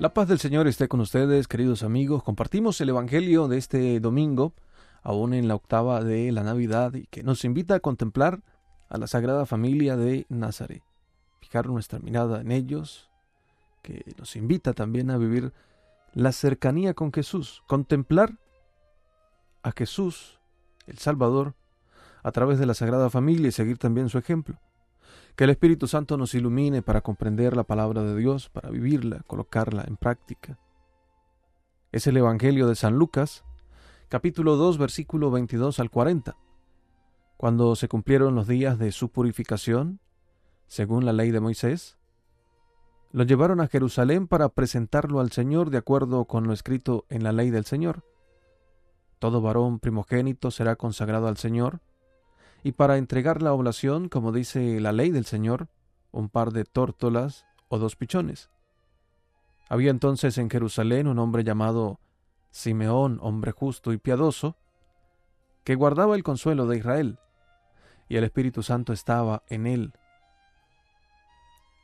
La paz del Señor esté con ustedes, queridos amigos. Compartimos el Evangelio de este domingo, aún en la octava de la Navidad, y que nos invita a contemplar a la Sagrada Familia de Nazaret. Fijar nuestra mirada en ellos, que nos invita también a vivir la cercanía con Jesús, contemplar a Jesús, el Salvador, a través de la Sagrada Familia y seguir también su ejemplo. Que el Espíritu Santo nos ilumine para comprender la palabra de Dios, para vivirla, colocarla en práctica. Es el Evangelio de San Lucas, capítulo 2, versículo 22 al 40. Cuando se cumplieron los días de su purificación, según la ley de Moisés, lo llevaron a Jerusalén para presentarlo al Señor de acuerdo con lo escrito en la ley del Señor. Todo varón primogénito será consagrado al Señor, y para entregar la oblación, como dice la ley del Señor, un par de tórtolas o dos pichones. Había entonces en Jerusalén un hombre llamado Simeón, hombre justo y piadoso, que guardaba el consuelo de Israel, y el Espíritu Santo estaba en él.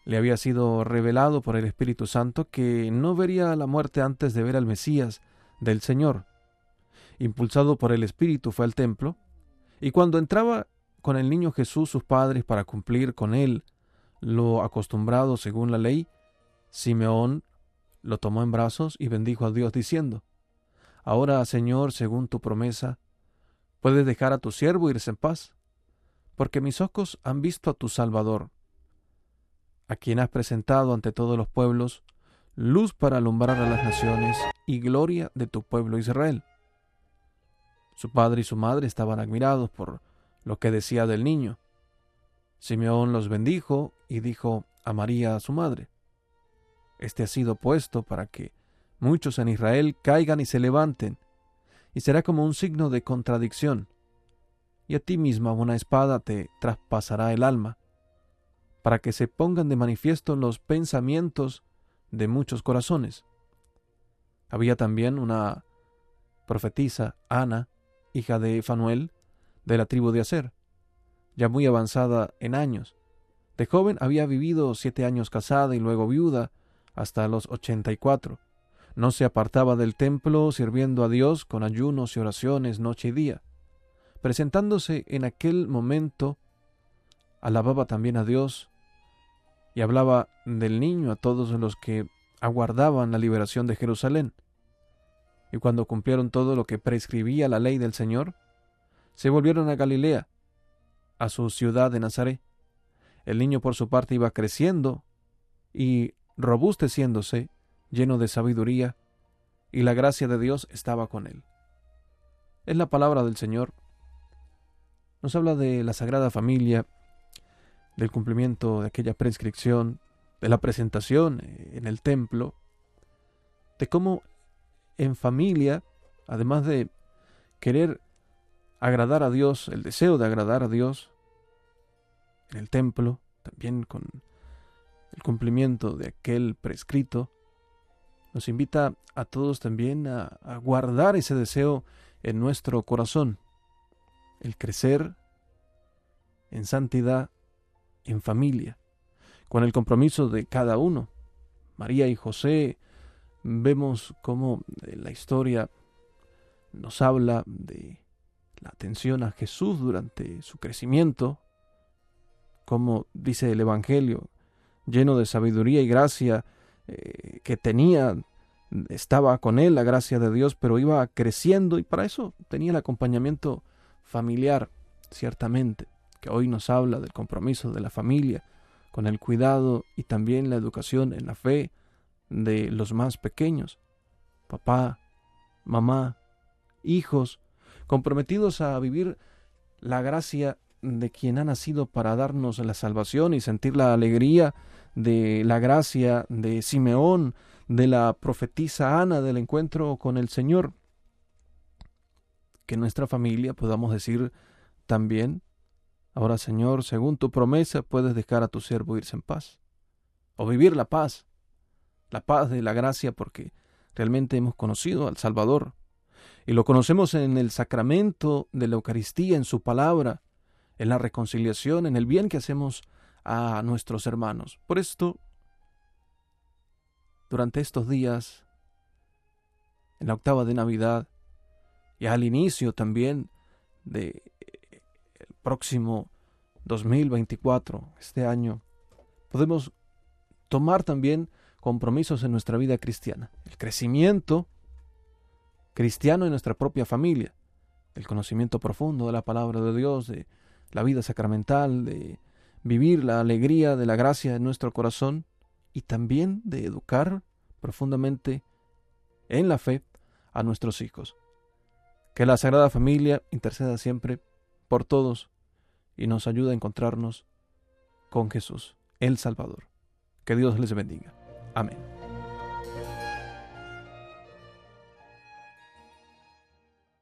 Le había sido revelado por el Espíritu Santo que no vería la muerte antes de ver al Mesías del Señor. Impulsado por el Espíritu fue al templo, y cuando entraba con el niño Jesús sus padres para cumplir con él lo acostumbrado según la ley, Simeón lo tomó en brazos y bendijo a Dios diciendo, Ahora, Señor, según tu promesa, puedes dejar a tu siervo irse en paz, porque mis ojos han visto a tu Salvador, a quien has presentado ante todos los pueblos, luz para alumbrar a las naciones y gloria de tu pueblo Israel. Su padre y su madre estaban admirados por lo que decía del niño. Simeón los bendijo y dijo a María su madre, Este ha sido puesto para que muchos en Israel caigan y se levanten, y será como un signo de contradicción, y a ti misma una espada te traspasará el alma, para que se pongan de manifiesto los pensamientos de muchos corazones. Había también una profetisa, Ana, hija de Fanuel, de la tribu de Aser, ya muy avanzada en años. De joven había vivido siete años casada y luego viuda hasta los ochenta y cuatro. No se apartaba del templo sirviendo a Dios con ayunos y oraciones noche y día. Presentándose en aquel momento, alababa también a Dios y hablaba del niño a todos los que aguardaban la liberación de Jerusalén. Y cuando cumplieron todo lo que prescribía la ley del Señor, se volvieron a Galilea, a su ciudad de Nazaret. El niño por su parte iba creciendo y robusteciéndose, lleno de sabiduría, y la gracia de Dios estaba con él. Es la palabra del Señor. Nos habla de la Sagrada Familia, del cumplimiento de aquella prescripción, de la presentación en el templo, de cómo en familia, además de querer agradar a Dios, el deseo de agradar a Dios, en el templo, también con el cumplimiento de aquel prescrito, nos invita a todos también a, guardar ese deseo en nuestro corazón, el crecer en santidad, en familia, con el compromiso de cada uno. María y José vemos cómo la historia nos habla de la atención a Jesús durante su crecimiento, como dice el Evangelio, lleno de sabiduría y gracia eh, que tenía, estaba con él la gracia de Dios, pero iba creciendo y para eso tenía el acompañamiento familiar, ciertamente, que hoy nos habla del compromiso de la familia, con el cuidado y también la educación en la fe de los más pequeños, papá, mamá, hijos, comprometidos a vivir la gracia de quien ha nacido para darnos la salvación y sentir la alegría de la gracia de Simeón, de la profetisa Ana, del encuentro con el Señor. Que nuestra familia podamos decir también, ahora Señor, según tu promesa puedes dejar a tu siervo irse en paz, o vivir la paz, la paz de la gracia porque realmente hemos conocido al Salvador, y lo conocemos en el sacramento de la Eucaristía, en su palabra, en la reconciliación, en el bien que hacemos a nuestros hermanos. Por esto, durante estos días, en la octava de Navidad, y al inicio también de eh, próximo 2024, este año, podemos tomar también compromisos en nuestra vida cristiana. El crecimiento cristiano en nuestra propia familia, el conocimiento profundo de la palabra de Dios, de la vida sacramental, de vivir la alegría de la gracia en nuestro corazón y también de educar profundamente en la fe a nuestros hijos. Que la Sagrada Familia interceda siempre por todos y nos ayude a encontrarnos con Jesús, el Salvador. Que Dios les bendiga. Amén.